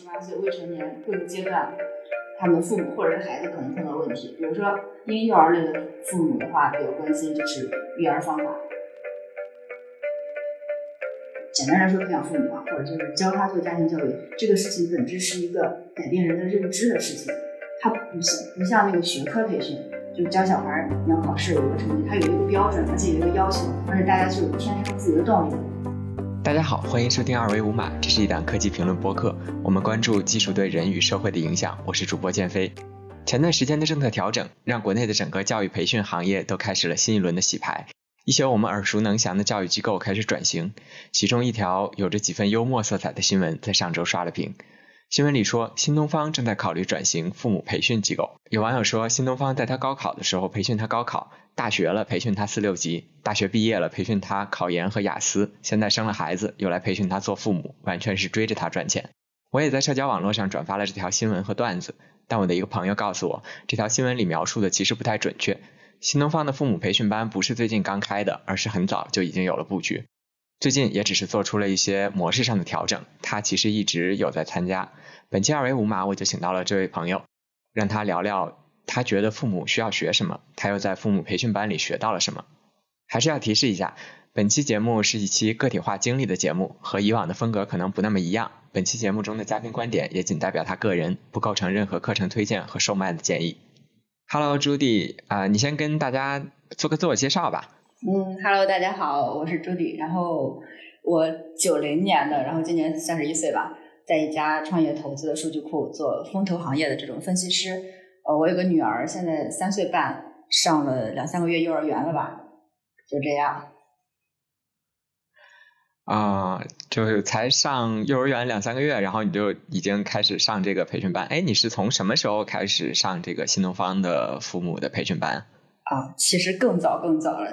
十八岁未成年各个阶段，他们的父母或者是孩子可能碰到问题。比如说婴幼儿类的父母的话，比较关心就是育儿方法。简单来说，培养父母啊，或者就是教他做家庭教育，这个事情本质是一个改变人的认知的事情。它不像不像那个学科培训，就教小孩你要考试有一个成绩，它有一个标准，而且有一个要求，而且大家就有天生自己的动力。大家好，欢迎收听二维五码，这是一档科技评论播客，我们关注技术对人与社会的影响。我是主播建飞。前段时间的政策调整，让国内的整个教育培训行业都开始了新一轮的洗牌。一些我们耳熟能详的教育机构开始转型，其中一条有着几分幽默色彩的新闻在上周刷了屏。新闻里说，新东方正在考虑转型父母培训机构。有网友说，新东方在他高考的时候培训他高考，大学了培训他四六级，大学毕业了培训他考研和雅思，现在生了孩子又来培训他做父母，完全是追着他赚钱。我也在社交网络上转发了这条新闻和段子，但我的一个朋友告诉我，这条新闻里描述的其实不太准确。新东方的父母培训班不是最近刚开的，而是很早就已经有了布局。最近也只是做出了一些模式上的调整，他其实一直有在参加。本期二维码我就请到了这位朋友，让他聊聊他觉得父母需要学什么，他又在父母培训班里学到了什么。还是要提示一下，本期节目是一期个体化经历的节目，和以往的风格可能不那么一样。本期节目中的嘉宾观点也仅代表他个人，不构成任何课程推荐和售卖的建议。Hello，朱迪啊，你先跟大家做个自我介绍吧。嗯，Hello，大家好，我是朱迪，然后我九零年的，然后今年三十一岁吧，在一家创业投资的数据库做风投行业的这种分析师。呃，我有个女儿，现在三岁半，上了两三个月幼儿园了吧，就这样。啊，就是才上幼儿园两三个月，然后你就已经开始上这个培训班。哎，你是从什么时候开始上这个新东方的父母的培训班？啊，其实更早更早了。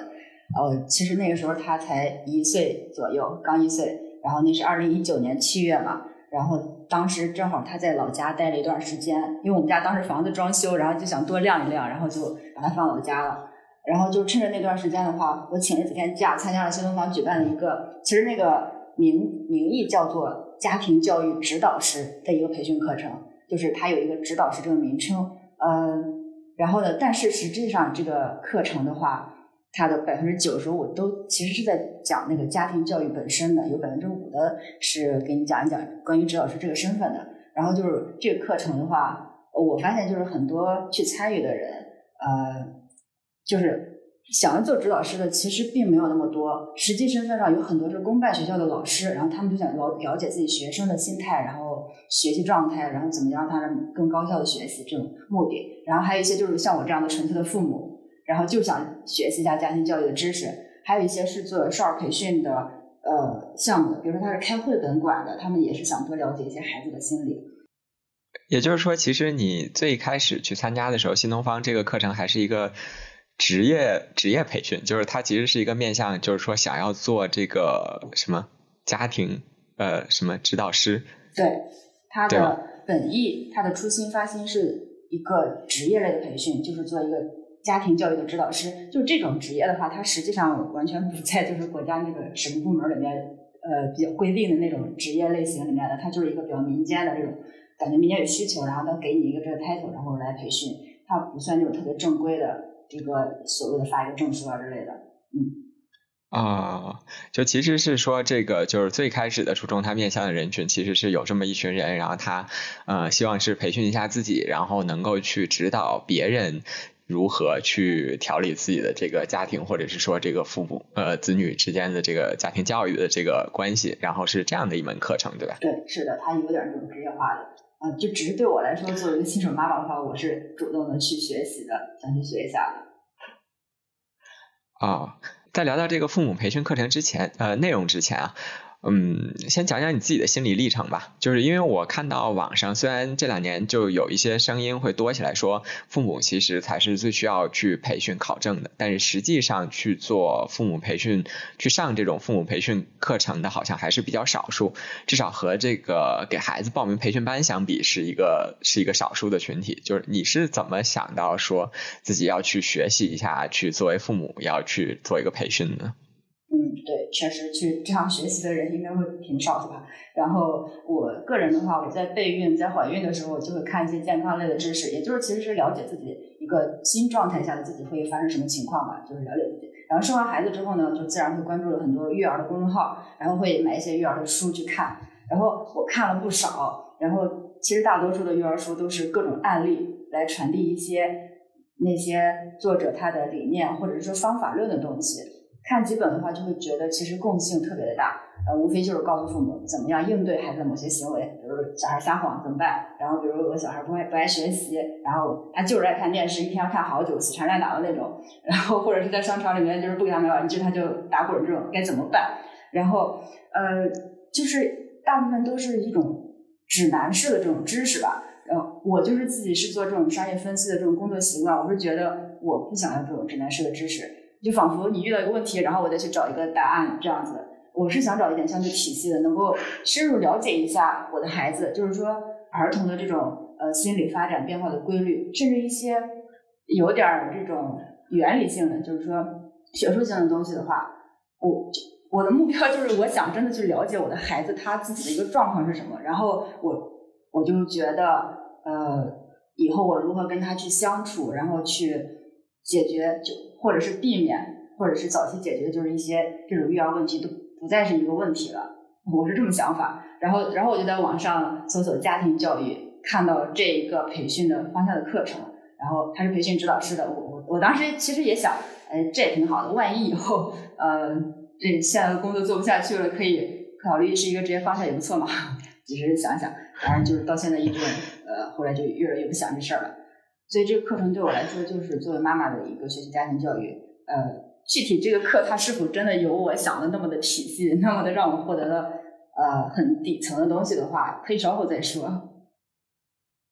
哦，其实那个时候他才一岁左右，刚一岁。然后那是二零一九年七月嘛，然后当时正好他在老家待了一段时间，因为我们家当时房子装修，然后就想多晾一晾，然后就把他放老家了。然后就趁着那段时间的话，我请了几天假，参加了新东方举办的一个，其实那个名名义叫做家庭教育指导师的一个培训课程，就是它有一个指导师这个名称。呃，然后呢，但是实际上这个课程的话，它的百分之九十五都其实是在讲那个家庭教育本身的，有百分之五的是给你讲一讲关于指导师这个身份的。然后就是这个课程的话，我发现就是很多去参与的人，呃。就是想要做指导师的，其实并没有那么多。实际身份上有很多是公办学校的老师，然后他们就想了了解自己学生的心态，然后学习状态，然后怎么样让他更高效的学习这种目的。然后还有一些就是像我这样的纯粹的父母，然后就想学习一下家庭教育的知识。还有一些是做少儿培训的呃项目的，比如说他是开绘本馆的，他们也是想多了解一些孩子的心理。也就是说，其实你最开始去参加的时候，新东方这个课程还是一个。职业职业培训就是它其实是一个面向，就是说想要做这个什么家庭呃什么指导师。对，它的本意，它的初心发心是一个职业类的培训，就是做一个家庭教育的指导师。就这种职业的话，它实际上完全不在就是国家那个什么部门里面呃比较规定的那种职业类型里面的，它就是一个比较民间的这种感觉，民间有需求，然后他给你一个这个 title，然后来培训，它不算那种特别正规的。这个所谓的发一个证书啊之类的，嗯，啊，就其实是说这个就是最开始的初衷，他面向的人群其实是有这么一群人，然后他呃希望是培训一下自己，然后能够去指导别人如何去调理自己的这个家庭，或者是说这个父母呃子女之间的这个家庭教育的这个关系，然后是这样的一门课程，对吧？对，是的，它有点这种职业化的。啊，就只是对我来说，作为一个新手妈妈的话，我是主动的去学习的，想去学一下的。啊，在聊到这个父母培训课程之前，呃，内容之前啊。嗯，先讲讲你自己的心理历程吧。就是因为我看到网上，虽然这两年就有一些声音会多起来说，父母其实才是最需要去培训考证的，但是实际上去做父母培训、去上这种父母培训课程的，好像还是比较少数。至少和这个给孩子报名培训班相比，是一个是一个少数的群体。就是你是怎么想到说自己要去学习一下，去作为父母要去做一个培训呢？嗯，对，确实去这样学习的人应该会挺少的吧。然后我个人的话，我在备孕、在怀孕的时候，我就会看一些健康类的知识，也就是其实是了解自己一个新状态下的自己会发生什么情况吧，就是了解自己。然后生完孩子之后呢，就自然会关注了很多育儿的公众号，然后会买一些育儿的书去看。然后我看了不少，然后其实大多数的育儿书都是各种案例来传递一些那些作者他的理念或者是说方法论的东西。看几本的话，就会觉得其实共性特别的大，呃，无非就是告诉父母怎么样应对孩子的某些行为，比如小孩撒谎怎么办，然后比如有个小孩不爱不爱学习，然后他就是爱看电视，一天要看好久，死缠烂打的那种，然后或者是在商场里面就是不给他买玩具，他就打滚这种，该怎么办？然后呃，就是大部分都是一种指南式的这种知识吧。呃，我就是自己是做这种商业分析的这种工作习惯，我是觉得我不想要这种指南式的知识。就仿佛你遇到一个问题，然后我再去找一个答案这样子。我是想找一点相对体系的，能够深入了解一下我的孩子，就是说儿童的这种呃心理发展变化的规律，甚至一些有点儿这种原理性的，就是说学术性的东西的话，我我的目标就是我想真的去了解我的孩子他自己的一个状况是什么，然后我我就觉得呃以后我如何跟他去相处，然后去解决就。或者是避免，或者是早期解决，就是一些这种育儿问题都不再是一个问题了。我是这么想法。然后，然后我就在网上搜索家庭教育，看到这一个培训的方向的课程。然后他是培训指导师的，我我我当时其实也想，哎，这也挺好的。万一以后，呃，这现在的工作做不下去了，可以考虑是一个职业方向也不错嘛。其实想想，反正就是到现在一直，呃，后来就越来越不想这事儿了。所以这个课程对我来说，就是作为妈妈的一个学习家庭教育。呃，具体这个课它是否真的有我想的那么的体系，那么的让我获得了呃很底层的东西的话，可以稍后再说。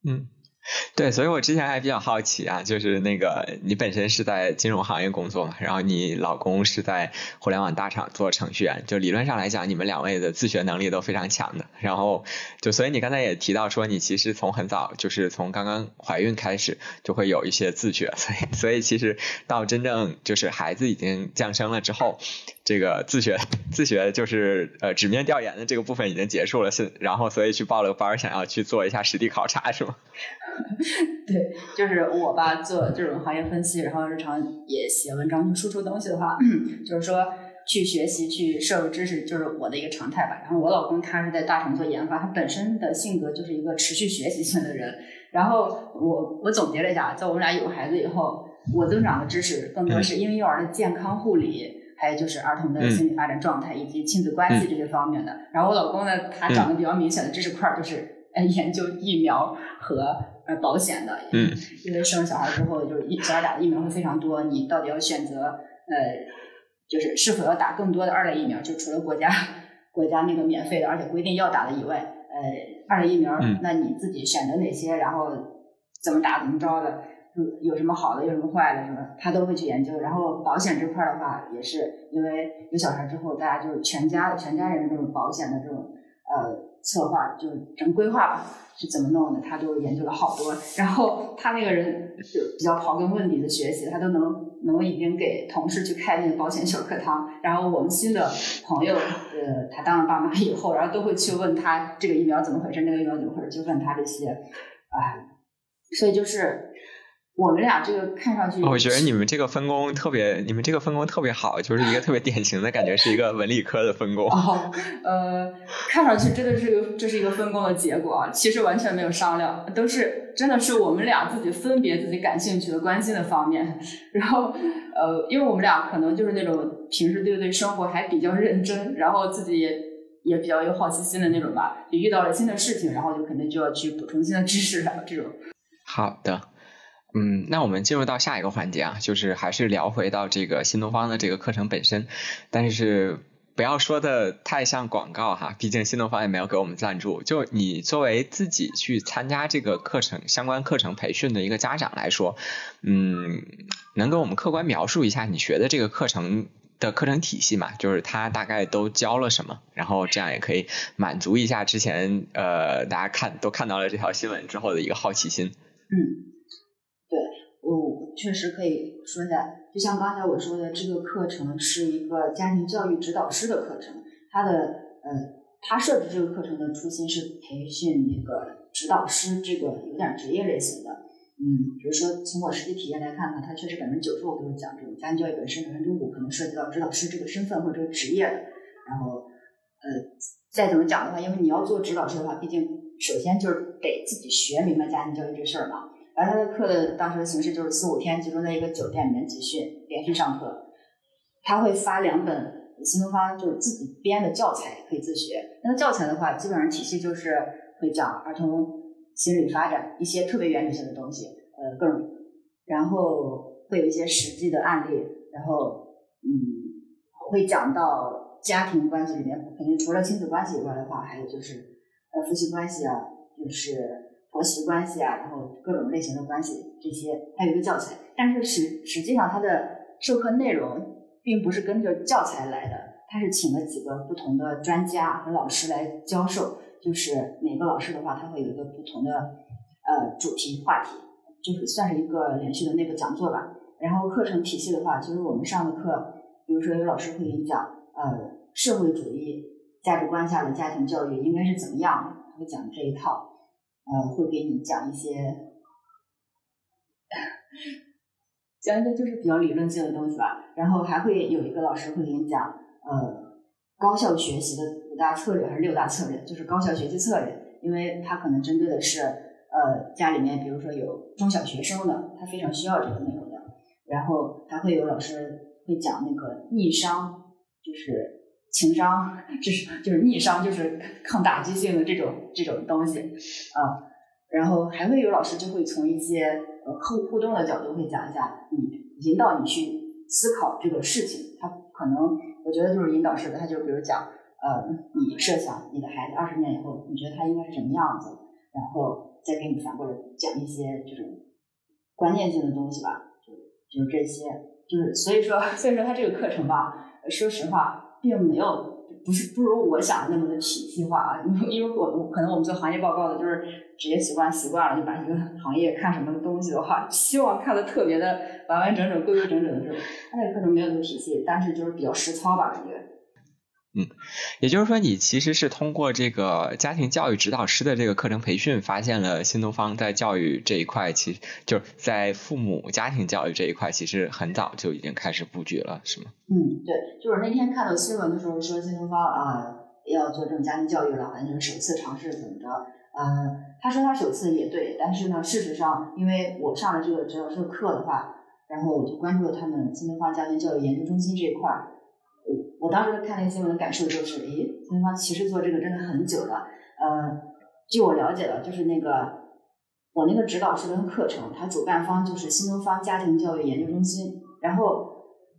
嗯。对，所以我之前还比较好奇啊，就是那个你本身是在金融行业工作嘛，然后你老公是在互联网大厂做程序员，就理论上来讲，你们两位的自学能力都非常强的。然后就所以你刚才也提到说，你其实从很早就是从刚刚怀孕开始就会有一些自学，所以所以其实到真正就是孩子已经降生了之后。这个自学自学就是呃纸面调研的这个部分已经结束了，是然后所以去报了个班，想要去做一下实地考察，是吗？对，就是我吧，做这种行业分析，然后日常也写文章去输出东西的话，就是说去学习去摄入知识，就是我的一个常态吧。然后我老公他是在大厂做研发，他本身的性格就是一个持续学习性的人。然后我我总结了一下，在我们俩有孩子以后，我增长的知识更多是婴幼儿的健康护理。还有就是儿童的心理发展状态以及亲子关系这些方面的。然后我老公呢，他长得比较明显的知识块就是呃研究疫苗和呃保险的。嗯。因为生了小孩之后，就是小孩打的疫苗会非常多，你到底要选择呃，就是是否要打更多的二类疫苗？就除了国家国家那个免费的，而且规定要打的以外，呃，二类疫苗，那你自己选择哪些？然后怎么打怎么着的？有什么好的，有什么坏的，什么他都会去研究。然后保险这块的话，也是因为有小孩之后，大家就全家全家人的这种保险的这种呃策划，就整规划吧，是怎么弄的，他都研究了好多。然后他那个人就比较刨根问底的学习，他都能能已经给同事去开那个保险小课堂。然后我们新的朋友，呃，他当了爸妈以后，然后都会去问他这个疫苗怎么回事，那个疫苗怎么回事，就问他这些啊，所以就是。我们俩这个看上去，我觉得你们这个分工特别，你们这个分工特别好，就是一个特别典型的感觉，是一个文理科的分工。哦，呃，看上去真的是个，这是一个分工的结果啊，其实完全没有商量，都是真的是我们俩自己分别自己感兴趣的、关心的方面。然后，呃，因为我们俩可能就是那种平时对对生活还比较认真，然后自己也也比较有好奇心的那种吧，也遇到了新的事情，然后就肯定就要去补充新的知识了，这种。好的。嗯，那我们进入到下一个环节啊，就是还是聊回到这个新东方的这个课程本身，但是不要说的太像广告哈，毕竟新东方也没有给我们赞助。就你作为自己去参加这个课程相关课程培训的一个家长来说，嗯，能给我们客观描述一下你学的这个课程的课程体系嘛？就是他大概都教了什么，然后这样也可以满足一下之前呃大家看都看到了这条新闻之后的一个好奇心。嗯。我确实可以说一下，就像刚才我说的，这个课程是一个家庭教育指导师的课程，它的呃，它设置这个课程的初心是培训那个指导师，这个有点职业类型的。嗯，比如说从我实际体验来看呢，它确实百分之九十五都是讲这种家庭教育本身，百分之五可能涉及到指导师这个身份或者这个职业的。然后呃，再怎么讲的话，因为你要做指导师的话，毕竟首先就是得自己学明白家庭教育这事儿嘛。然后他的课的当时的形式就是四五天集中在一个酒店里面集训，连续上课。他会发两本新东方就是自己编的教材，可以自学。那个教材的话，基本上体系就是会讲儿童心理发展一些特别原理性的东西，呃，各种，然后会有一些实际的案例，然后嗯，会讲到家庭关系里面，肯定除了亲子关系以外的话，还有就是呃夫妻关系啊，就是。婆媳关系啊，然后各种类型的关系，这些还有一个教材，但是实实际上它的授课内容并不是跟着教材来的，它是请了几个不同的专家和老师来教授，就是每个老师的话，他会有一个不同的呃主题话题，就是算是一个连续的内部讲座吧。然后课程体系的话，其实我们上的课，比如说有老师会给你讲，呃，社会主义价值观下的家庭教育应该是怎么样，他会讲这一套。呃，会给你讲一些，讲一些就是比较理论性的东西吧。然后还会有一个老师会给你讲，呃，高效学习的五大策略还是六大策略，就是高效学习策略。因为他可能针对的是，呃，家里面比如说有中小学生的，他非常需要这个内容的。然后还会有老师会讲那个逆商，就是情商，就是就是逆商，就是抗打击性的这种这种东西啊。然后还会有老师就会从一些呃互互动的角度会讲一下，你引导你去思考这个事情。他可能我觉得就是引导式的，他就比如讲，呃，你设想你的孩子二十年以后，你觉得他应该是什么样子，然后再给你反过来讲一些这种观念性的东西吧，就就是这些，就是所以说 所以说他这个课程吧，说实话并没有。不是不如我想的那么的体系化啊，因为因为我可能我们做行业报告的，就是职业习惯习惯了，就把一个行业看什么东西的话，希望看的特别的完完整整、规规整整的时候，他那个课程没有那么体系，但是就是比较实操吧，感觉。嗯，也就是说，你其实是通过这个家庭教育指导师的这个课程培训，发现了新东方在教育这一块，其实就是在父母家庭教育这一块，其实很早就已经开始布局了，是吗？嗯，对，就是那天看到新闻的时候说新东方啊要做这种家庭教育了，就是首次尝试怎么着？嗯，他说他首次也对，但是呢，事实上，因为我上了这个指导师课的话，然后我就关注了他们新东方家庭教育研究中心这一块儿。我当时看那个新闻的感受就是，诶，新东方其实做这个真的很久了。呃，据我了解的，就是那个我那个指导师的课程，它主办方就是新东方家庭教育研究中心。然后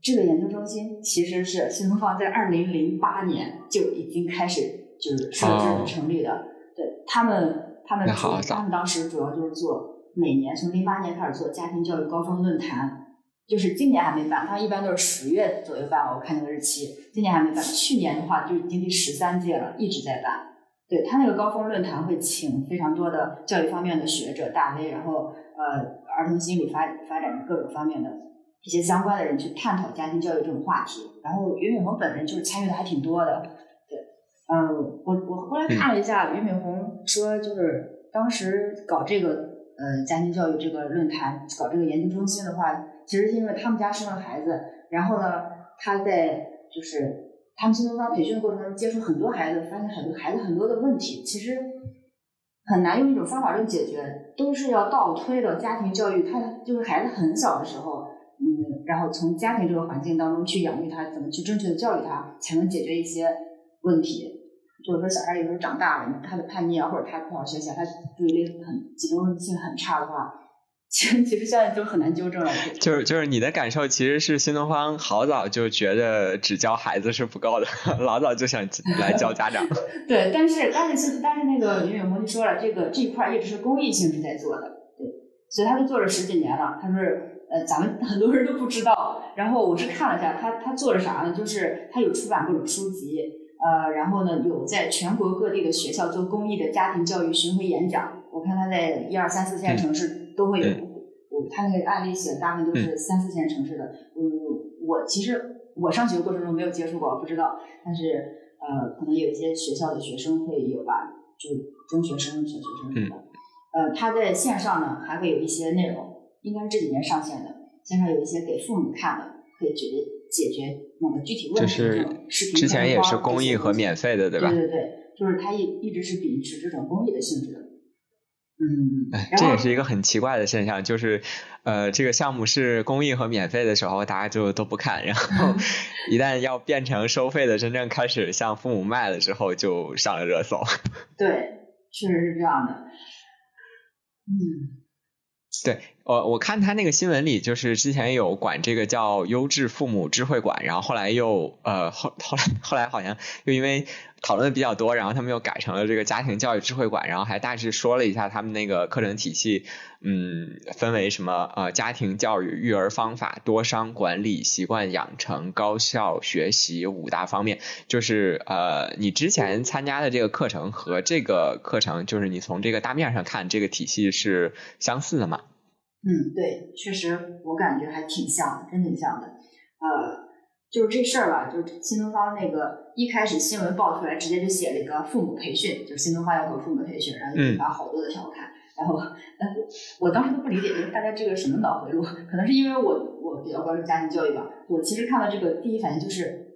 这个研究中心其实是新东方在二零零八年就已经开始就是设置成立的。对他们，他们他们当时主要就是做每年从零八年开始做家庭教育高峰论坛。就是今年还没办，他一般都是十月左右办吧，我看那个日期。今年还没办，去年的话就已经第十三届了，一直在办。对他那个高峰论坛会请非常多的教育方面的学者大 V，然后呃儿童心理发发展各种方面的一些相关的人去探讨家庭教育这种话题。然后俞敏洪本人就是参与的还挺多的。对，嗯，我我后来看了一下，俞敏洪说就是当时搞这个呃家庭教育这个论坛，搞这个研究中心的话。其实是因为他们家生了孩子，然后呢，他在就是他们新东方培训的过程中接触很多孩子，发现很多孩子很多的问题，其实很难用一种方法论解决，都是要倒推的家庭教育。他就是孩子很小的时候，嗯，然后从家庭这个环境当中去养育他，怎么去正确的教育他，才能解决一些问题。就是说，小孩有时候长大了，他的叛逆啊，或者他不好学习，他注意力很集中性很差的话。其实其实现在就很难纠正了。就是就是你的感受其实是新东方好早就觉得只教孩子是不够的，老早就想来教家长。对，但是但是但是那个俞敏洪就说了，这个这一块一直是公益性质在做的，对，所以他都做了十几年了。他说呃，咱们很多人都不知道。然后我是看了一下，他他做了啥呢？就是他有出版各种书籍，呃，然后呢有在全国各地的学校做公益的家庭教育巡回演讲。我看他在一二三四线城市。都会有，我。他那个案例写的大部分都是三四线城市的。嗯，我其实我上学过程中没有接触过，不知道。但是呃，可能有一些学校的学生会有吧，就中学生、小学生什么的。呃，他在线上呢还会有一些内容，应该是这几年上线的。线上有一些给父母看的，可以解决解决某个具体问题的视频。之前也是公益和免费的，对吧？对对对，就是他一一直是秉持这种公益的性质的。嗯，这也是一个很奇怪的现象，就是呃，这个项目是公益和免费的时候，大家就都不看，然后 一旦要变成收费的，真正开始向父母卖了之后，就上了热搜。对，确实是这样的。嗯。对，我我看他那个新闻里，就是之前有管这个叫优质父母智慧馆，然后后来又呃后后来后来好像又因为讨论的比较多，然后他们又改成了这个家庭教育智慧馆，然后还大致说了一下他们那个课程体系，嗯，分为什么呃家庭教育、育儿方法、多商管理、习惯养成、高效学习五大方面，就是呃你之前参加的这个课程和这个课程，就是你从这个大面上看，这个体系是相似的吗？嗯，对，确实我感觉还挺像，真挺像的。呃，就是这事儿吧，就是新东方那个一开始新闻爆出来，直接就写了一个父母培训，就是新东方要搞父母培训，然后引发好多的调侃。然后，我当时都不理解，就是大家这个什么脑回路？可能是因为我我比较关注家庭教育吧。我其实看到这个第一反应就是。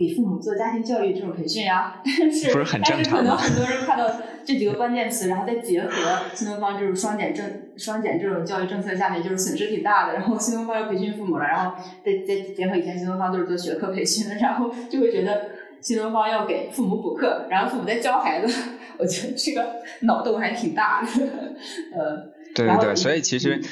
给父母做家庭教育这种培训呀，但是但是可能很多人看到这几个关键词，然后再结合新东方这种双减政双减这种教育政策下面，就是损失挺大的。然后新东方要培训父母了，然后再再结合以前新东方都是做学科培训的，然后就会觉得新东方要给父母补课，然后父母再教孩子。我觉得这个脑洞还挺大的，呃，对对对，所以其实。嗯，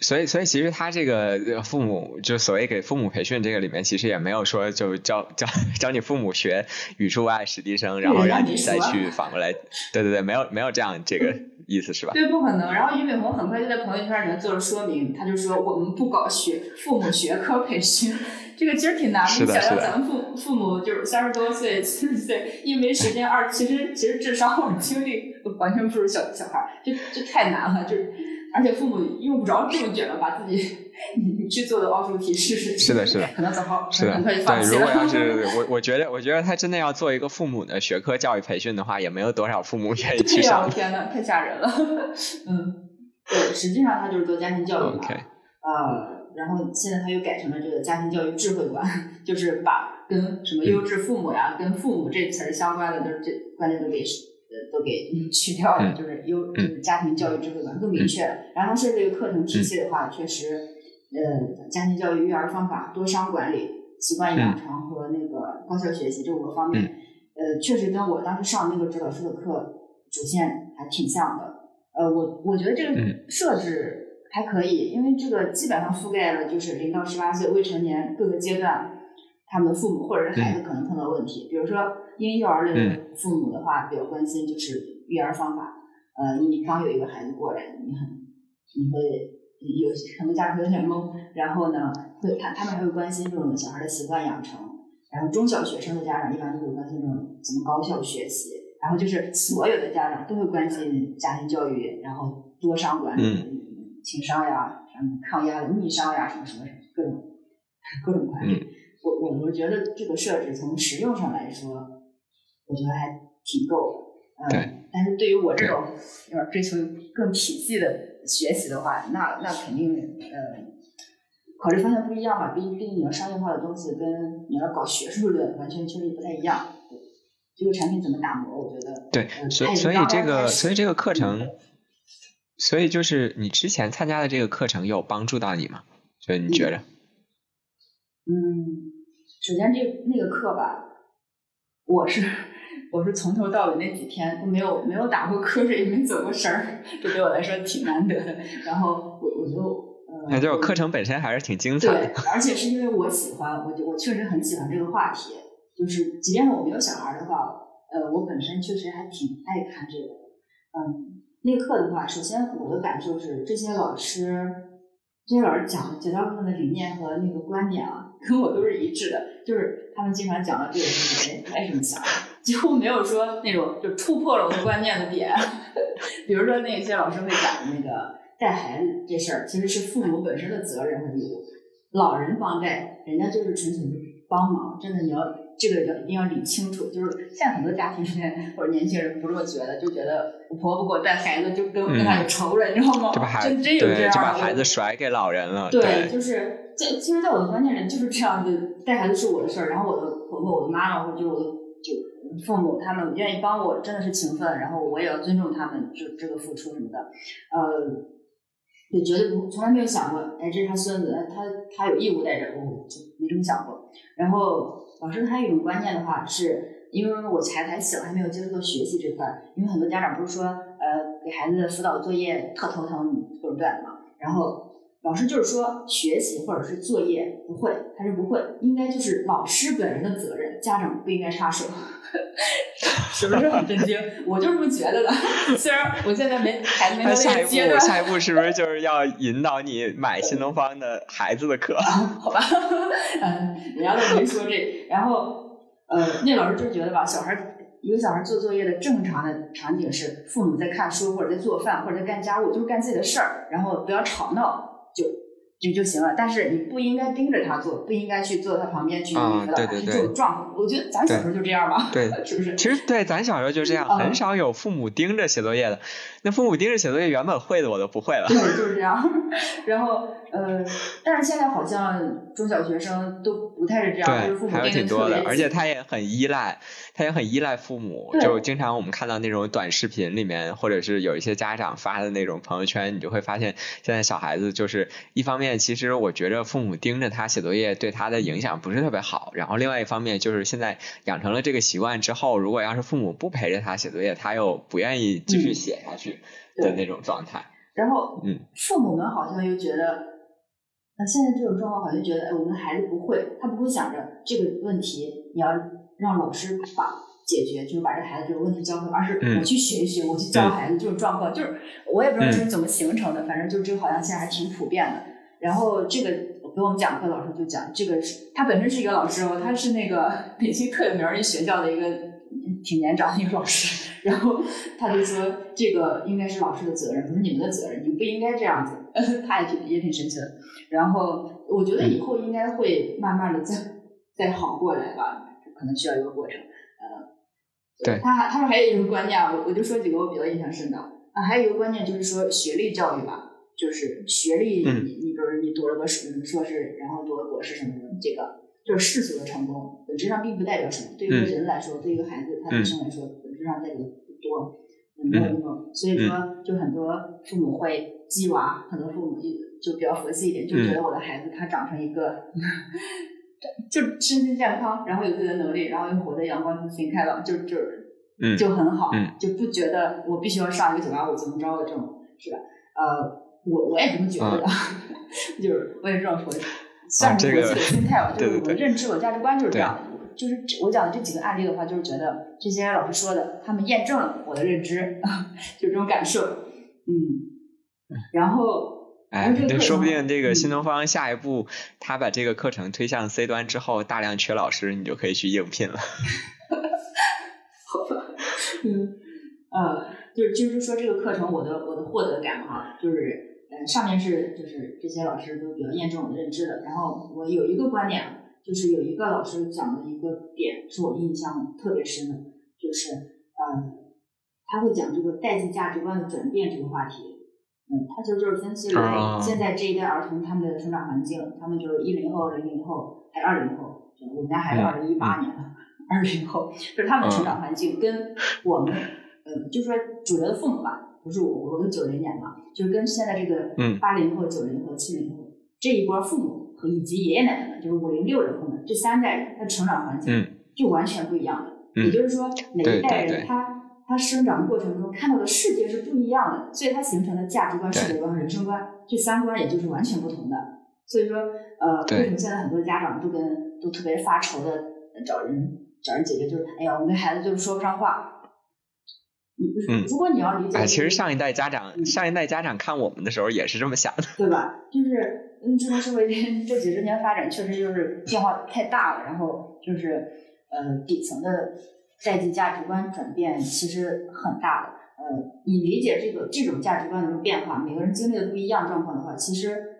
所以所以其实他这个父母就所谓给父母培训这个里面，其实也没有说就教教教你父母学语数外史地生，然后让你再去反过来，对对对，没有没有这样这个意思是吧？对，不可能。然后俞敏洪很快就在朋友圈里面做了说明，他就说我们不搞学父母学科培训，这个其实挺难的。你想想，咱们父父母就是三十多岁、四十岁，一没时间，二其实其实智商或者精力完全不如小小孩，这这太难了，就是。而且父母用不着这么卷了，把自己你去做的奥数题试试。是的，是的。可能早好，是的。对，如果要是 我，我觉得，我觉得他真的要做一个父母的学科教育培训的话，也没有多少父母愿意去上。天呐，太吓人了。嗯，对，实际上他就是做家庭教育嘛。呃，然后现在他又改成了这个家庭教育智慧馆，就是把跟什么优质父母呀、跟父母这词儿相关的，都是这关键都给。都给去掉了，就是优就是家庭教育智慧馆更明确了。然后设置这个课程体系的话，确实，呃，家庭教育育儿方法、多商管理、习惯养成和那个高效学习这五个方面，呃，确实跟我当时上那个指导师的课主线还挺像的。呃，我我觉得这个设置还可以，因为这个基本上覆盖了就是零到十八岁未成年各个阶段。他们的父母或者是孩子可能碰到问题，比如说婴幼儿类的父母的话，比较关心就是育儿方法。呃，你刚有一个孩子过来，你很你会有很多家长会有点懵，然后呢，会他他们还会关心这种小孩的习惯养成。然后中小学生的家长一般都会关心这种怎么高效学习。然后就是所有的家长都会关心家庭教育，然后多商管理、情商呀、什么抗压的逆商呀，什么什么各种各种管理。我我我觉得这个设置从实用上来说，我觉得还挺够的。嗯，但是对于我这种有点追求更体系的学习的话，那那肯定呃，考虑方向不一样吧。毕毕竟你要商业化的东西跟你要搞学术的完全确实不太一样。这个产品怎么打磨？我觉得对，所以所以这个所以这个课程，所以就是你之前参加的这个课程有帮助到你吗？所以你觉得？嗯。首先，这那个课吧，我是我是从头到尾那几天都没有没有打过瞌睡，也没走过神儿，这对我来说挺难得的。然后我我就呃，那就课程本身还是挺精彩的。对，而且是因为我喜欢，我就我确实很喜欢这个话题。就是即便是我没有小孩的话，呃，我本身确实还挺爱看这个。嗯，那课的话，首先我的感受是，这些老师这些老师讲的绝大部分的理念和那个观点啊。跟我都是一致的，就是他们经常讲到这个东西，没什么想法，几乎没有说那种就突破了我的观念的点。比如说那些老师会讲那个带孩子这事儿其实是父母本身的责任和义务。老人帮带，人家就是纯粹帮忙，真的你要这个要一定要理清楚。就是现在很多家庭现在或者年轻人不这么觉得，就觉得我婆婆给我带孩子就跟跟他有仇人，你知道吗？就把孩真真有这样就把孩子甩给老人了。对，就是这其实，在我的观念里就是这样子，带孩子是我的事儿，然后我的婆婆、我的妈妈或者就是我的就父母，他们愿意帮我，真的是情分，然后我也要尊重他们这这个付出什么的，呃。也绝对不，从来没有想过，哎，这是他孙子，他他有义务带着，我就没这么想过。然后老师他有一种观念的话，是因为我才才小，还没有接触到学习这块儿。因为很多家长不是说，呃，给孩子辅导作业特头疼，各种各样的嘛。然后老师就是说，学习或者是作业不会他是不会，应该就是老师本人的责任，家长不应该插手。是不是很震惊？我就这么觉得的。虽然我现在没孩子没到那个阶段，下一步是不是就是要引导你买新东方的孩子的课？好吧，嗯，人家都没说这。然后，呃，那老师就觉得吧，小孩一个小孩做作业的正常的场景是父母在看书或者在做饭或者在干家务，就是干自己的事儿，然后不要吵闹，就。就就行了，但是你不应该盯着他做，不应该去坐他旁边去辅导他去做状。我觉得咱小时候就这样吧，对，是不是？其实对，咱小时候就这样，很少有父母盯着写作业的。那父母盯着写作业，原本会的我都不会了。对，就是这样。然后呃，但是现在好像中小学生都不太是这样，就是父母还有挺多的，而且他也很依赖。他也很依赖父母，就经常我们看到那种短视频里面，或者是有一些家长发的那种朋友圈，你就会发现，现在小孩子就是一方面，其实我觉着父母盯着他写作业对他的影响不是特别好，然后另外一方面就是现在养成了这个习惯之后，如果要是父母不陪着他写作业，他又不愿意继续写下去的那种状态。然后，嗯，父母们好像又觉得，那现在这种状况好像觉得，哎，我们的孩子不会，他不会想着这个问题，你要。让老师把解决，就是把这孩子这个问题教会，而是我去学一学，我去教孩子这种状况，就是我也不知道这是怎么形成的，反正就这个好像现在还挺普遍的。然后这个给我们讲课老师就讲，这个是他本身是一个老师哦，他是那个 北京特有名儿学校的一个挺年长的一个老师，然后他就说这个应该是老师的责任，不是你们的责任，你不应该这样子。他也挺也挺生气的。然后我觉得以后应该会慢慢的再再好过来吧。可能需要一个过程，呃，对他还他们还有一个观念，我我就说几个我比较印象深的啊，还有一个观念就是说学历教育吧，就是学历，比如你读了个硕硕士，然后读了博士什么的，这个就是世俗的成功，本质上并不代表什么。对于一个人来说，对于一个孩子他本身来说，本质上代表不多，没有那种。所以说，就很多父母会激娃，很多父母就就比较佛系一点，就觉得我的孩子他长成一个。就身心健康，然后有自己的能力，然后又活得阳光、自信、开朗，就就就很好，就不觉得我必须要上一个九八五怎么着的这种，是吧？呃，我我也这么觉得，就是我也这种说，算是佛系的心态吧，就是我的认知、我价值观就是这样。就是我讲的这几个案例的话，就是觉得这些老师说的，他们验证了我的认知，就这种感受。嗯，然后。哎，这说不定这个新东方下一步，他把这个课程推向 C 端之后，大量缺老师，你就可以去应聘了。好吧，嗯，呃，就是就是说这个课程，我的我的获得感哈，就是呃上面是就是这些老师都比较验证我的认知的，然后我有一个观点，就是有一个老师讲的一个点是我印象特别深的，就是呃他会讲这个代际价值观的转变这个话题。嗯，他其实就是分析了现在这一代儿童他们的成长环境，他们就是一零后、零零后，还有二零后，我们家孩子二零一八年的二零后，就是他们的成长环境跟我们，呃，就说主流的父母吧，不是我，我是九零年嘛，就是跟现在这个八零后、九零后、七零后这一波父母和以及爷爷奶奶们，就是五零六零后们这三代人，他成长环境就完全不一样的。也就是说，每一代人他。他生长过程中看到的世界是不一样的，所以他形成的价值观、世界观和人生观，这三观也就是完全不同的。所以说，呃，为什么现在很多家长都跟都特别发愁的找人找人解决，就是哎呀，我们跟孩子就是说不上话。嗯，如果你要理解，其实上一代家长上一代家长看我们的时候也是这么想的，对吧？就是嗯，智能社会这几十年发展确实就是变化太大了，然后就是呃底层的。代际价值观转变其实很大的，呃，你理解这个这种价值观的变化，每个人经历的不一样状况的话，其实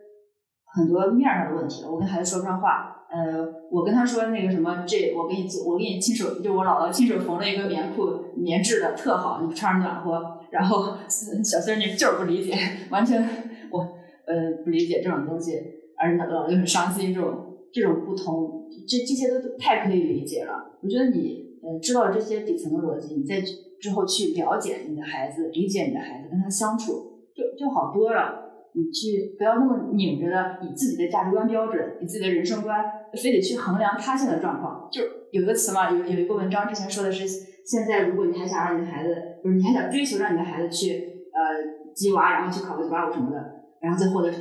很多面上的问题，我跟孩子说不上话。呃，我跟他说那个什么，这我给你做，我给你亲手，就我姥姥亲手缝了一个棉裤，棉质的，特好，你穿着暖和。然后小孙女就是不理解，完全我呃不理解这种东西，而姥姥又很伤心。这种这种不同，这这些都太可以理解了。我觉得你呃知道这些底层的逻辑，你再之后去了解你的孩子，理解你的孩子，跟他相处就就好多了。你去不要那么拧着的，以自己的价值观标准，以自己的人生观，非得去衡量他现在的状况。就有一个词嘛，有有一个文章之前说的是，现在如果你还想让你的孩子，不是你还想追求让你的孩子去呃鸡娃，然后去考个九八五什么的，然后再获得什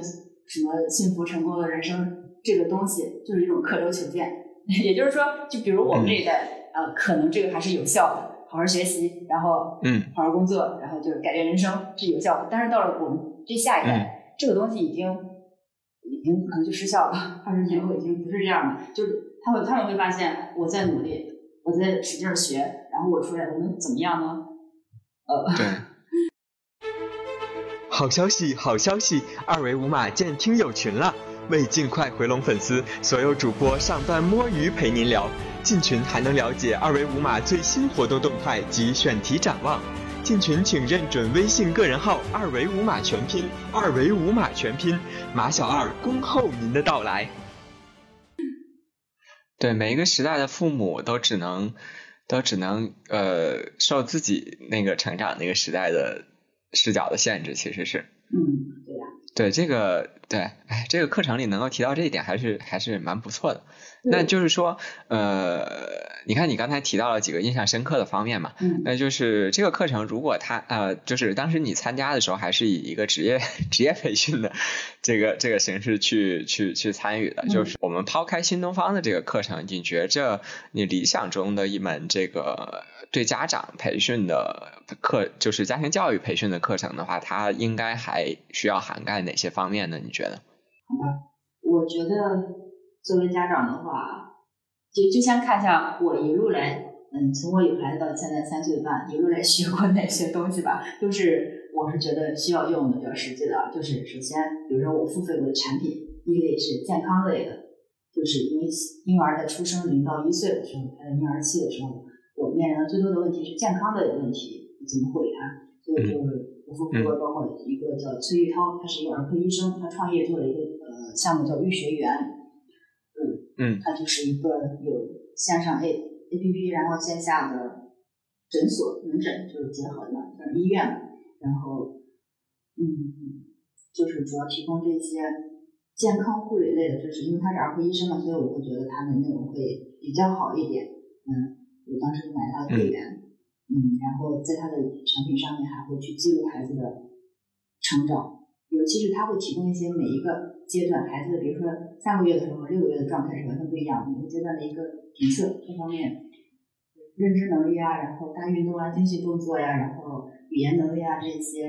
么幸福成功的人生，这个东西就是一种刻舟求剑。也就是说，就比如我们这一代，呃，可能这个还是有效的，好好学习，然后嗯，好好工作，然后就是改变人生是有效的。但是到了我们这下一代。这个东西已经已经可能就失效了，二十年后已经不是这样的。就是他们他们会发现我在努力，我在使劲学，然后我出来我能怎么样呢？呃，对。好消息，好消息！二维码建听友群了，为尽快回笼粉丝，所有主播上班摸鱼陪您聊。进群还能了解二维码最新活动动态及选题展望。进群请认准微信个人号“二维五码全拼”，二维五码全拼，马小二恭候您的到来。对每一个时代的父母都只能都只能呃受自己那个成长那个时代的视角的限制，其实是。嗯，对呀。对这个对，哎，这个课程里能够提到这一点，还是还是蛮不错的。那就是说，呃，你看你刚才提到了几个印象深刻的方面嘛，嗯，那就是这个课程如果他呃，就是当时你参加的时候，还是以一个职业 职业培训的这个这个形式去去去参与的，就是我们抛开新东方的这个课程，你觉着你理想中的一门这个对家长培训的课，就是家庭教育培训的课程的话，它应该还需要涵盖哪些方面呢？你觉得？好吧，我觉得。作为家长的话，就就先看一下我一路来，嗯，从我有孩子到现在三岁半，一路来学过哪些东西吧，都是我是觉得需要用的，比较实际的。就是首先，比如说我付费过的产品，一类是健康类的，就是因为婴儿在出生零到一岁的时候，他的婴儿期的时候，我面临的最多的问题是健康的问题，怎么护理他？所以就是包括一个叫崔玉涛，他是一个儿科医生，他创业做了一个呃项目叫育学园。嗯，嗯，他就是一个有线上 A A P P，然后线下的诊所门诊就是结合的，像医院，然后嗯，就是主要提供这些健康护理类的知识，因为他是儿科医生嘛，所以我会觉得他的内容会比较好一点。嗯，我当时买他的会员，嗯，嗯然后在他的产品上面还会去记录孩子的成长。尤其是他会提供一些每一个阶段孩子，比如说三个月的时候、六个月的状态是完全不一样，每个阶段的一个评测，各方面认知能力啊，然后大运动啊、精细动作呀，然后语言能力啊这些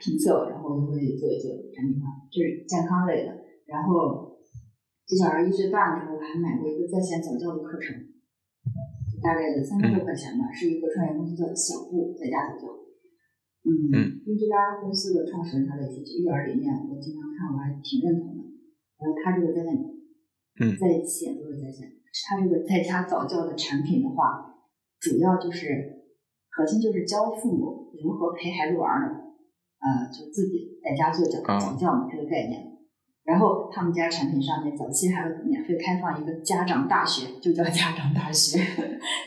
评测，然后我就会做一做产品化，这是健康类的。然后接小孩一岁半的时候，我还买过一个在线早教的课程，大概的三十多块钱吧，是一个创业公司的小布在家早教。嗯，因为这家公司的创始人他的一些育儿理念，我经常看，我还挺认同的。然后他这个在线，嗯，在线不是在线，他这个在家早教的产品的话，主要就是核心就是教父母如何陪孩子玩呢，呃，就自己在家做早早教嘛，这个概念。然后他们家产品上面早期还会免费开放一个家长大学，就叫家长大学，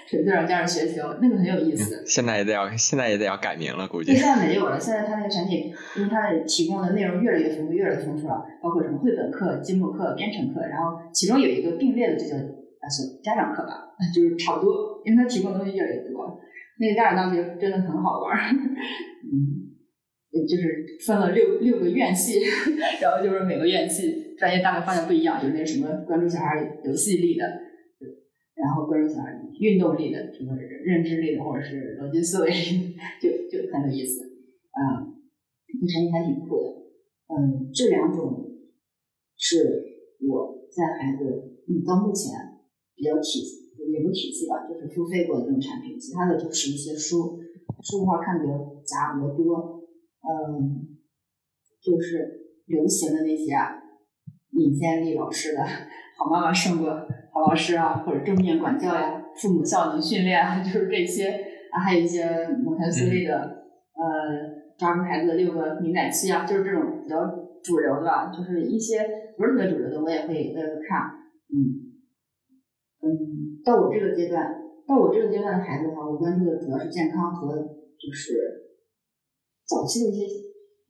纯粹让家长学习，那个很有意思。现在也得要，现在也得要改名了，估计。现在没有了，现在他那个产品，因为他的提供的内容越来越丰富，越来越丰富了，包括什么绘本课、积木课、编程课，然后其中有一个并列的就叫啊是家长课吧，就是差不多，因为他提供的东西越来越多。那个家长大学真的很好玩，嗯。就是分了六六个院系，然后就是每个院系专业大概方向不一样，有那什么关注小孩游戏力的，然后关注小孩运动力的，什么认知力的，或者是逻辑思维，就就很有意思啊。这产品还挺酷的，嗯，这两种是我在孩子嗯到目前比较体也不体系吧，就是付费过的这种产品，其他的就是一些书。书画看的比较杂比较多，嗯，就是流行的那些啊，尹建莉老师的好妈妈胜过好老师啊，或者正面管教呀，父母效能训练啊，就是这些啊，还有一些蒙台梭利的呃，抓住孩子的六个敏感期啊，就是这种比较主流的吧，就是一些不是特别主流的，我也会呃看，嗯嗯，到我这个阶段。到我这个阶段的孩子的话，我关注的主要是健康和就是早期的一些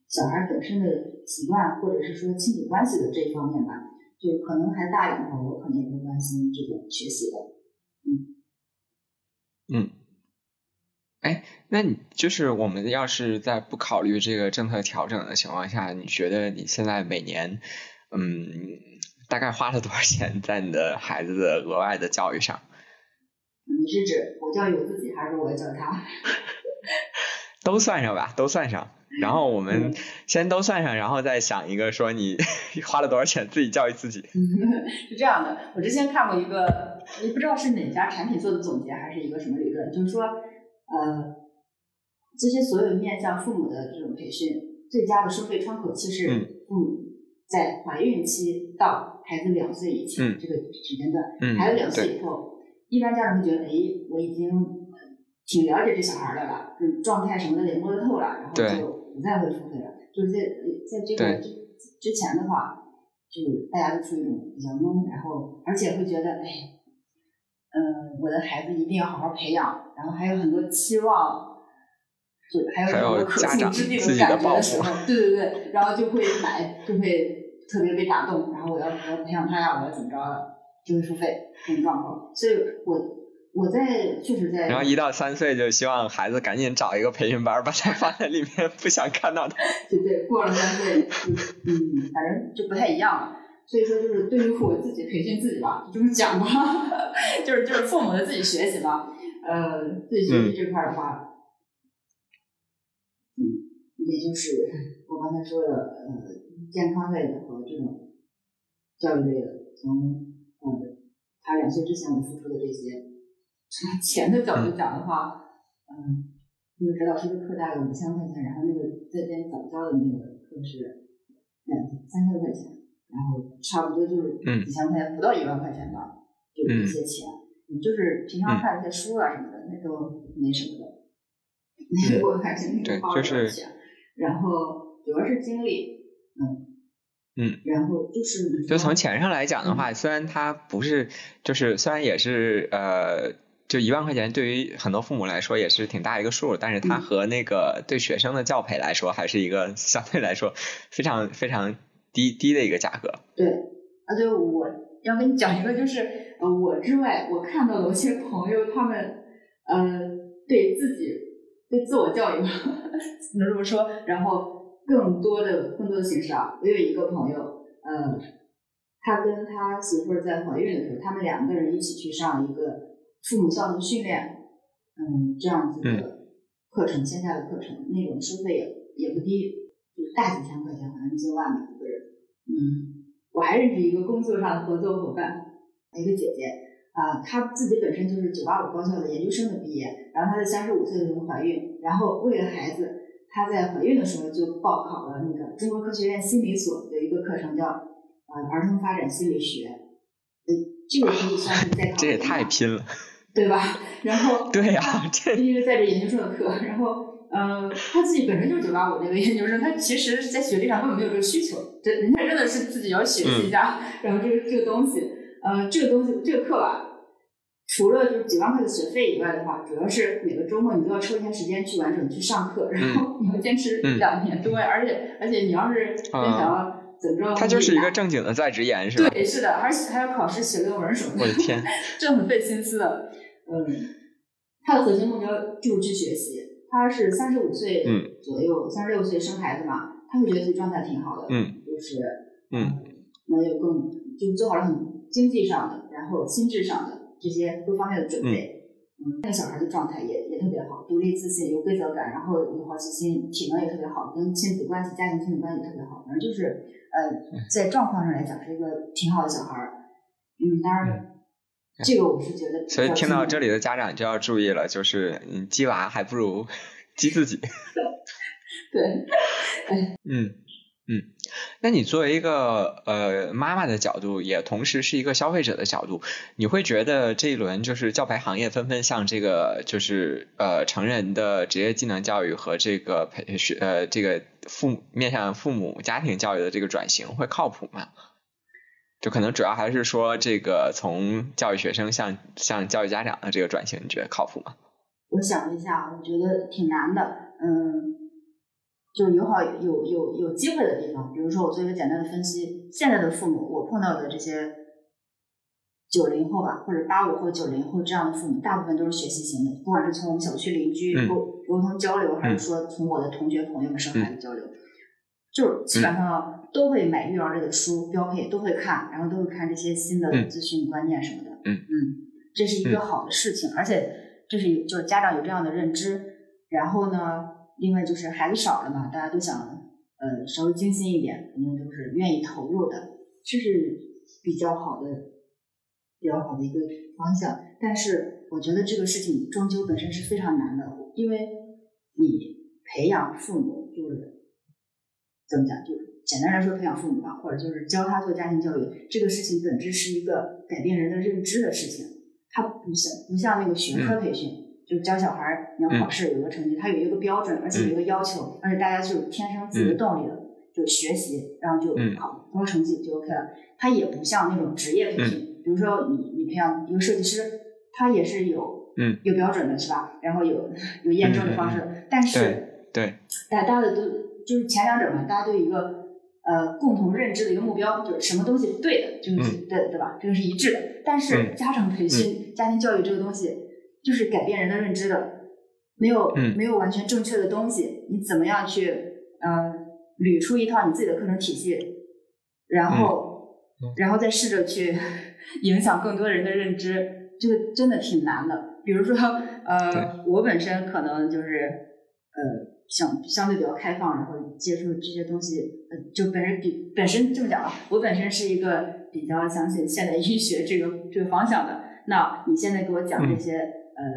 小孩本身的习惯，或者是说亲子关系的这一方面吧。就可能还大一点的话，我可能也会关心这种学习的。嗯嗯，哎，那你就是我们要是在不考虑这个政策调整的情况下，你觉得你现在每年嗯大概花了多少钱在你的孩子的额外的教育上？你是指我教育我自己，还是我教他？都算上吧，都算上。然后我们先都算上，然后再想一个说你 花了多少钱自己教育自己。是这样的，我之前看过一个，也不知道是哪家产品做的总结，还是一个什么理论，就是说，呃，这些所有面向父母的这种培训，最佳的收费窗口期是父母在怀孕期到孩子两岁以前这个时间段，孩子两岁以后。一般家长会觉得，哎，我已经挺了解这小孩的了，就状态什么的也摸得透了，然后就不再会付费了。就是在在这个之之前的话，就大家都处于一种比较懵，然后而且会觉得，哎，嗯，我的孩子一定要好好培养，然后还有很多期望，就还有很多可塑之地的感觉的时候，对对对，然后就会买，就会特别被打动，然后我要我要培养他呀，我要怎么着的。就会付费这种状况，所以我我在确实在。然后一到三岁就希望孩子赶紧找一个培训班，把他放在里面，不想看到他。对对，过了三岁，嗯，反正就不太一样了。所以说，就是对于我自己培训自己吧，就这么讲吧，就是就是父母的自己学习吧。呃，自己学习这块的话，嗯，也就是我刚才说的，呃，健康类的和这种教育类的，从。嗯，他两岁之前我付出的这些，从钱的角度讲的话，嗯，那个指导师的课大概五千块钱，然后那个在边早教的那个课是两三千块钱，然后差不多就是几千块钱，不到一万块钱吧，就一些钱，就是平常看一些书啊什么的，那都没什么的，那 个我感觉那个花不了钱，然后主要是精力，嗯。嗯，然后就是，就从钱上来讲的话，虽然它不是，就是虽然也是呃，就一万块钱对于很多父母来说也是挺大一个数，但是它和那个对学生的教培来说，还是一个相对来说非常非常低低的一个价格。对，啊对我要跟你讲一个，就是呃，我之外我看到的有些朋友，他们呃对自己对自我教育 能这么说，然后。更多的更多的形式啊，我有一个朋友，呃，他跟他媳妇儿在怀孕的时候，他们两个人一起去上一个父母效能训练，嗯，这样子的课程，线下的课程，那种收费也也不低，就是大几千块钱，好像近万吧一个人。嗯，我还认识一个工作上的合作伙伴，一个姐姐，啊，她自己本身就是九八五高校的研究生的毕业，然后她在三十五岁的时候怀孕，然后为了孩子。她在怀孕的时候就报考了那个中国科学院心理所有一个课程，叫呃儿童发展心理学。呃，这个可以算是在考。这也太拼了，对吧？然后 对呀，这因为在这研究生的课，然后呃，他自己本身就是九八五那个研究生，他其实在学历上根本没有这个需求，这人家真的是自己要学习一下，然后这个这个东西，呃，这个东西这个课吧。除了就是几万块的学费以外的话，主要是每个周末你都要抽一天时间去完整去上课，然后你要坚持两年多，而且而且你要是想要怎么着，他就是一个正经的在职研是吧？对，是的，而且还要考试写论文什么的。我的天，这很费心思的。嗯，他的核心目标就是去学习。他是三十五岁左右，三十六岁生孩子嘛，他会觉得自己状态挺好的，嗯，就是嗯，能有更就做好了很经济上的，然后心智上的。这些各方面的准备，嗯，那个小孩的状态也也特别好，独立自信，有规则感，然后有好奇心，体能也特别好，跟亲子关系、家庭亲子关系特别好，反正就是呃，在状况上来讲是一个挺好的小孩儿。嗯，当然，这个我是觉得。所以听到这里的家长就要注意了，就是你鸡娃还不如激自己。对，嗯嗯，那你作为一个呃妈妈的角度，也同时是一个消费者的角度，你会觉得这一轮就是教培行业纷纷向这个就是呃成人的职业技能教育和这个培学呃这个父面向父母家庭教育的这个转型会靠谱吗？就可能主要还是说这个从教育学生向向教育家长的这个转型，你觉得靠谱吗？我想了一下，我觉得挺难的，嗯。就是有好有有有机会的地方，比如说我做一个简单的分析，现在的父母，我碰到的这些九零后吧，或者八五后、九零后这样的父母，大部分都是学习型的，不管是从我们小区邻居沟沟通交流，还是说从我的同学朋友们生孩子交流，就是基本上都会买育儿类的书标配，都会看，然后都会看这些新的资讯观念什么的。嗯嗯，这是一个好的事情，而且这是就是家长有这样的认知，然后呢？另外就是孩子少了嘛，大家都想呃稍微精心一点，肯定都是愿意投入的，这是比较好的比较好的一个方向。但是我觉得这个事情终究本身是非常难的，因为你培养父母就是怎么讲，就简单来说培养父母吧，或者就是教他做家庭教育，这个事情本质是一个改变人的认知的事情，它不像不像那个学科培训。就教小孩儿，你要考试有个成绩，它有一个标准，而且有一个要求，而且大家就天生自己的动力的，就学习，然后就考高成绩就 OK 了。它也不像那种职业培训，比如说你你培养一个设计师，他也是有有标准的，是吧？然后有有验证的方式，但是对，大家的都就是前两者嘛，大家都有一个呃共同认知的一个目标，就是什么东西是对的，就是对对吧？这个是一致的。但是家长培训、家庭教育这个东西。就是改变人的认知的，没有没有完全正确的东西，你怎么样去呃捋出一套你自己的课程体系，然后然后再试着去 影响更多人的认知，这个真的挺难的。比如说呃，我本身可能就是呃相相对比较开放，然后接触这些东西，呃，就本身比本身这么讲吧，我本身是一个比较相信现代医学这个这个方向的。那你现在给我讲这些。呃，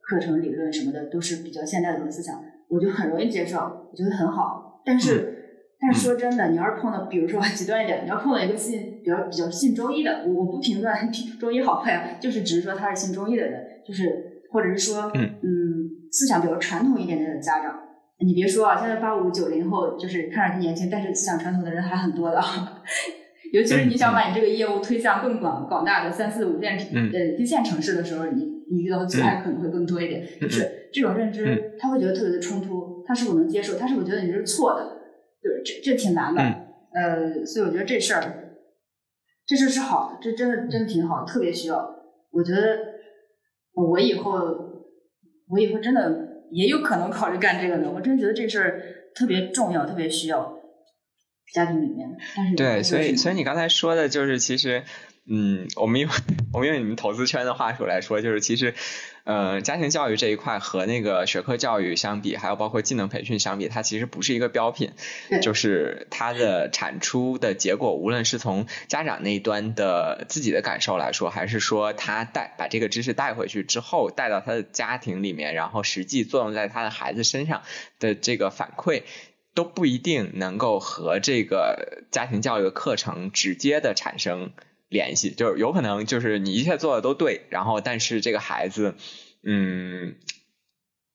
课程理论什么的都是比较现代的思想，我就很容易接受，我觉得很好。但是，但是说真的，你要是碰到，比如说 极端一点，你要碰到一个信比较比较信中医的，我我不评断 中医好坏，就是只是说他是信中医的人，就是或者是说，嗯，思想比较传统一点点的家长，你别说啊，现在八五九零后就是看上去年轻，但是思想传统的人还很多的。尤其是你想把你这个业务推向更广广大的三四五线呃一线城市的时候，你你遇到的阻碍可能会更多一点。就是这种认知，他会觉得特别的冲突，他是否能接受？他是否觉得你这是错的？对，这这挺难的。呃，所以我觉得这事儿，这事儿是好的，这真的真的挺好，特别需要。我觉得我以后我以后真的也有可能考虑干这个的。我真觉得这事儿特别重要，特别需要。家庭里面，但是对，所以所以你刚才说的就是，其实，嗯，我们用 我们用你们投资圈的话术来说，就是其实，呃，家庭教育这一块和那个学科教育相比，还有包括技能培训相比，它其实不是一个标品，就是它的产出的结果，无论是从家长那一端的自己的感受来说，还是说他带把这个知识带回去之后，带到他的家庭里面，然后实际作用在他的孩子身上的这个反馈。都不一定能够和这个家庭教育的课程直接的产生联系，就是有可能就是你一切做的都对，然后但是这个孩子，嗯，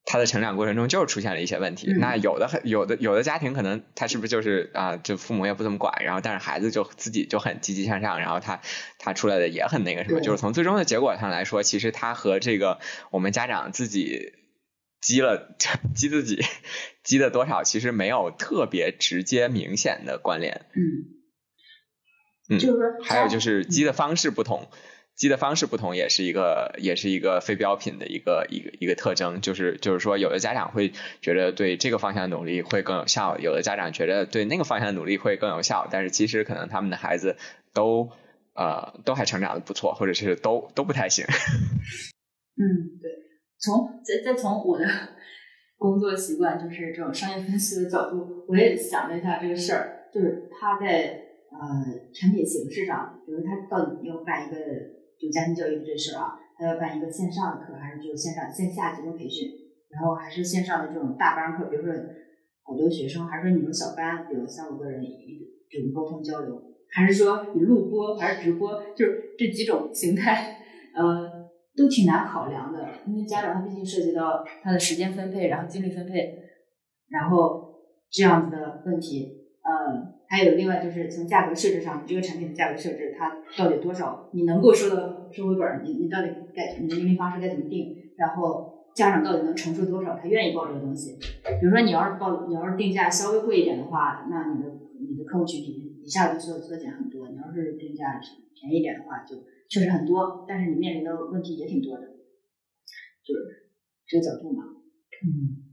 他的成长过程中就是出现了一些问题。那有的很有的有的家庭可能他是不是就是啊，就父母也不怎么管，然后但是孩子就自己就很积极向上，然后他他出来的也很那个什么，就是从最终的结果上来说，其实他和这个我们家长自己。积了 积自己积的多少，其实没有特别直接明显的关联。嗯，嗯，就是还有就是鸡的方式不同，鸡的方式不同也是一个也是一个非标品的一个一个一个特征。就是就是说，有的家长会觉得对这个方向努力会更有效，有的家长觉得对那个方向努力会更有效。但是其实可能他们的孩子都呃都还成长的不错，或者是都都不太行。嗯，对。从再再从我的 工作习惯，就是这种商业分析的角度，我也想了一下这个事儿，就是他在呃产品形式上，比如他到底要办一个就家庭教育这事儿啊，他要办一个线上的课，还是就线上线下集中培训？然后还是线上的这种大班课，比如说好多学生，还是说你们小班有三五个人一这种沟通交流，还是说你录播还是直播，就是这几种形态，呃，都挺难考量的，因为家长他毕竟涉及到他的时间分配，然后精力分配，然后这样子的问题，呃，还有另外就是从价格设置上，你这个产品的价格设置它到底多少，你能够收到收回本儿，你你到底该你的盈利方式该怎么定，然后。家长到底能承受多少？他愿意报这个东西。比如说，你要是报，你要是定价稍微贵一点的话，那你的你的客户群体一下子缩缩减很多。你要是定价便宜一点的话，就确实很多，但是你面临的问题也挺多的，就是这个角度嘛。嗯，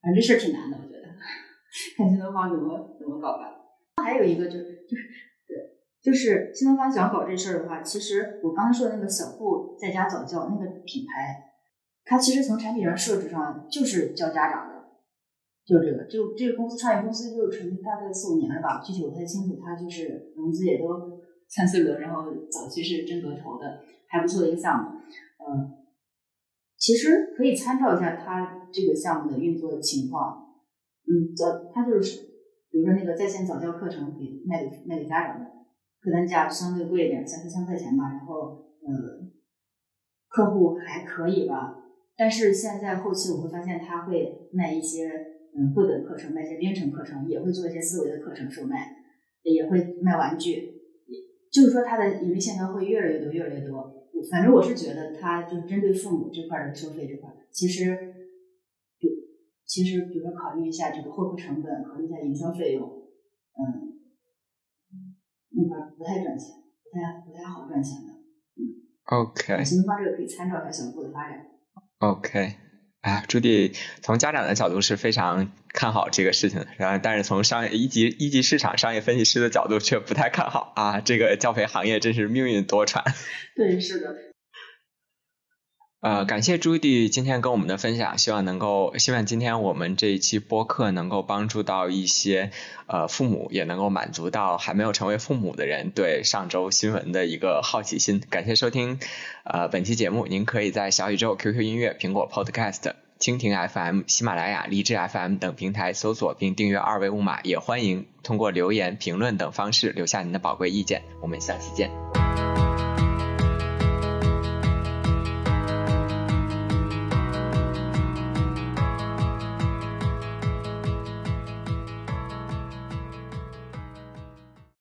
反正这事儿挺难的。看新东方怎么怎么搞吧。还有一个就是就是对，就是新东方想搞这事儿的话，其实我刚才说的那个小布在家早教那个品牌。它其实从产品上设置上就是教家长的，就这个，就这个公司创业公司就是成立大概四五年了吧，具体我不太清楚。它就是融资也都三四轮，然后早期是真格投的，还不错的一个项目。嗯，其实可以参照一下它这个项目的运作情况。嗯，早他就是，比如说那个在线早教课程给卖给卖给家长的，客单价相对贵一点，三四千块钱吧。然后，呃，客户还可以吧。但是现在后期我会发现，他会卖一些嗯绘本课程，卖一些编程课程，也会做一些思维的课程售卖，也会卖玩具，就是说它的盈利线条会越来越多，越来越多。反正我是觉得，它就是针对父母这块的收费这块，其实其实比如说考虑一下这个获客成本，考虑一下营销费用，嗯，那块不太赚钱，不太不太好赚钱的。嗯，OK。新东方这个可以参照一下小步的发展。OK，哎，朱棣从家长的角度是非常看好这个事情的，然后但是从商业一级一级市场商业分析师的角度却不太看好啊，这个教培行业真是命运多舛。对，是的。呃，感谢朱迪今天跟我们的分享，希望能够，希望今天我们这一期播客能够帮助到一些呃父母，也能够满足到还没有成为父母的人对上周新闻的一个好奇心。感谢收听呃本期节目，您可以在小宇宙、QQ 音乐、苹果 Podcast、蜻蜓 FM、喜马拉雅、荔枝 FM 等平台搜索并订阅二维码，也欢迎通过留言、评论等方式留下您的宝贵意见。我们下期见。